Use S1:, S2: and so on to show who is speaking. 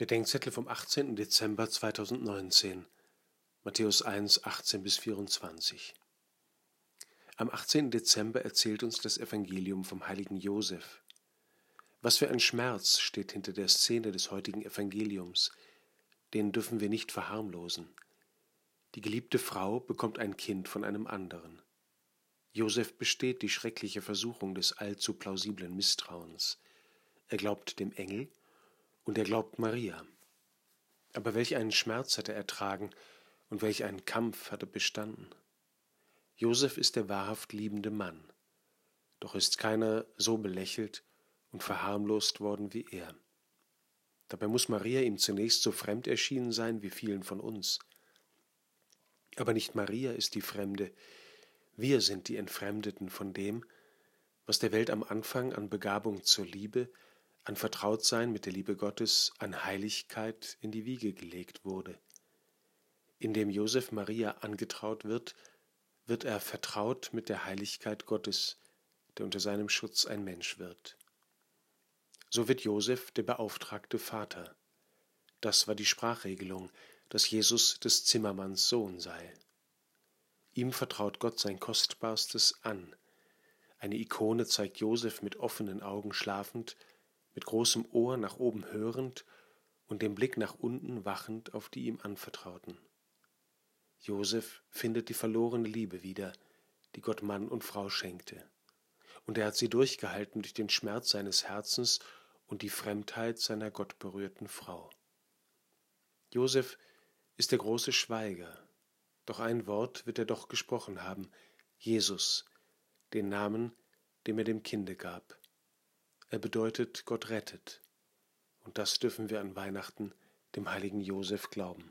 S1: Bedenkzettel vom 18. Dezember 2019, Matthäus 1, 18 bis 24. Am 18. Dezember erzählt uns das Evangelium vom heiligen Josef. Was für ein Schmerz steht hinter der Szene des heutigen Evangeliums, den dürfen wir nicht verharmlosen. Die geliebte Frau bekommt ein Kind von einem anderen. Josef besteht die schreckliche Versuchung des allzu plausiblen Misstrauens. Er glaubt dem Engel, und er glaubt Maria. Aber welch einen Schmerz hat er ertragen und welch einen Kampf hat er bestanden. Josef ist der wahrhaft liebende Mann, doch ist keiner so belächelt und verharmlost worden wie er. Dabei muss Maria ihm zunächst so fremd erschienen sein wie vielen von uns. Aber nicht Maria ist die Fremde, wir sind die Entfremdeten von dem, was der Welt am Anfang an Begabung zur Liebe, an Vertrautsein mit der Liebe Gottes, an Heiligkeit in die Wiege gelegt wurde. Indem Josef Maria angetraut wird, wird er vertraut mit der Heiligkeit Gottes, der unter seinem Schutz ein Mensch wird. So wird Josef der beauftragte Vater. Das war die Sprachregelung, dass Jesus des Zimmermanns Sohn sei. Ihm vertraut Gott sein Kostbarstes an. Eine Ikone zeigt Josef mit offenen Augen schlafend, mit großem Ohr nach oben hörend und dem Blick nach unten wachend auf die ihm anvertrauten. Josef findet die verlorene Liebe wieder, die Gott Mann und Frau schenkte, und er hat sie durchgehalten durch den Schmerz seines Herzens und die Fremdheit seiner gottberührten Frau. Josef ist der große Schweiger, doch ein Wort wird er doch gesprochen haben, Jesus, den Namen, dem er dem Kinde gab. Er bedeutet, Gott rettet. Und das dürfen wir an Weihnachten dem heiligen Josef glauben.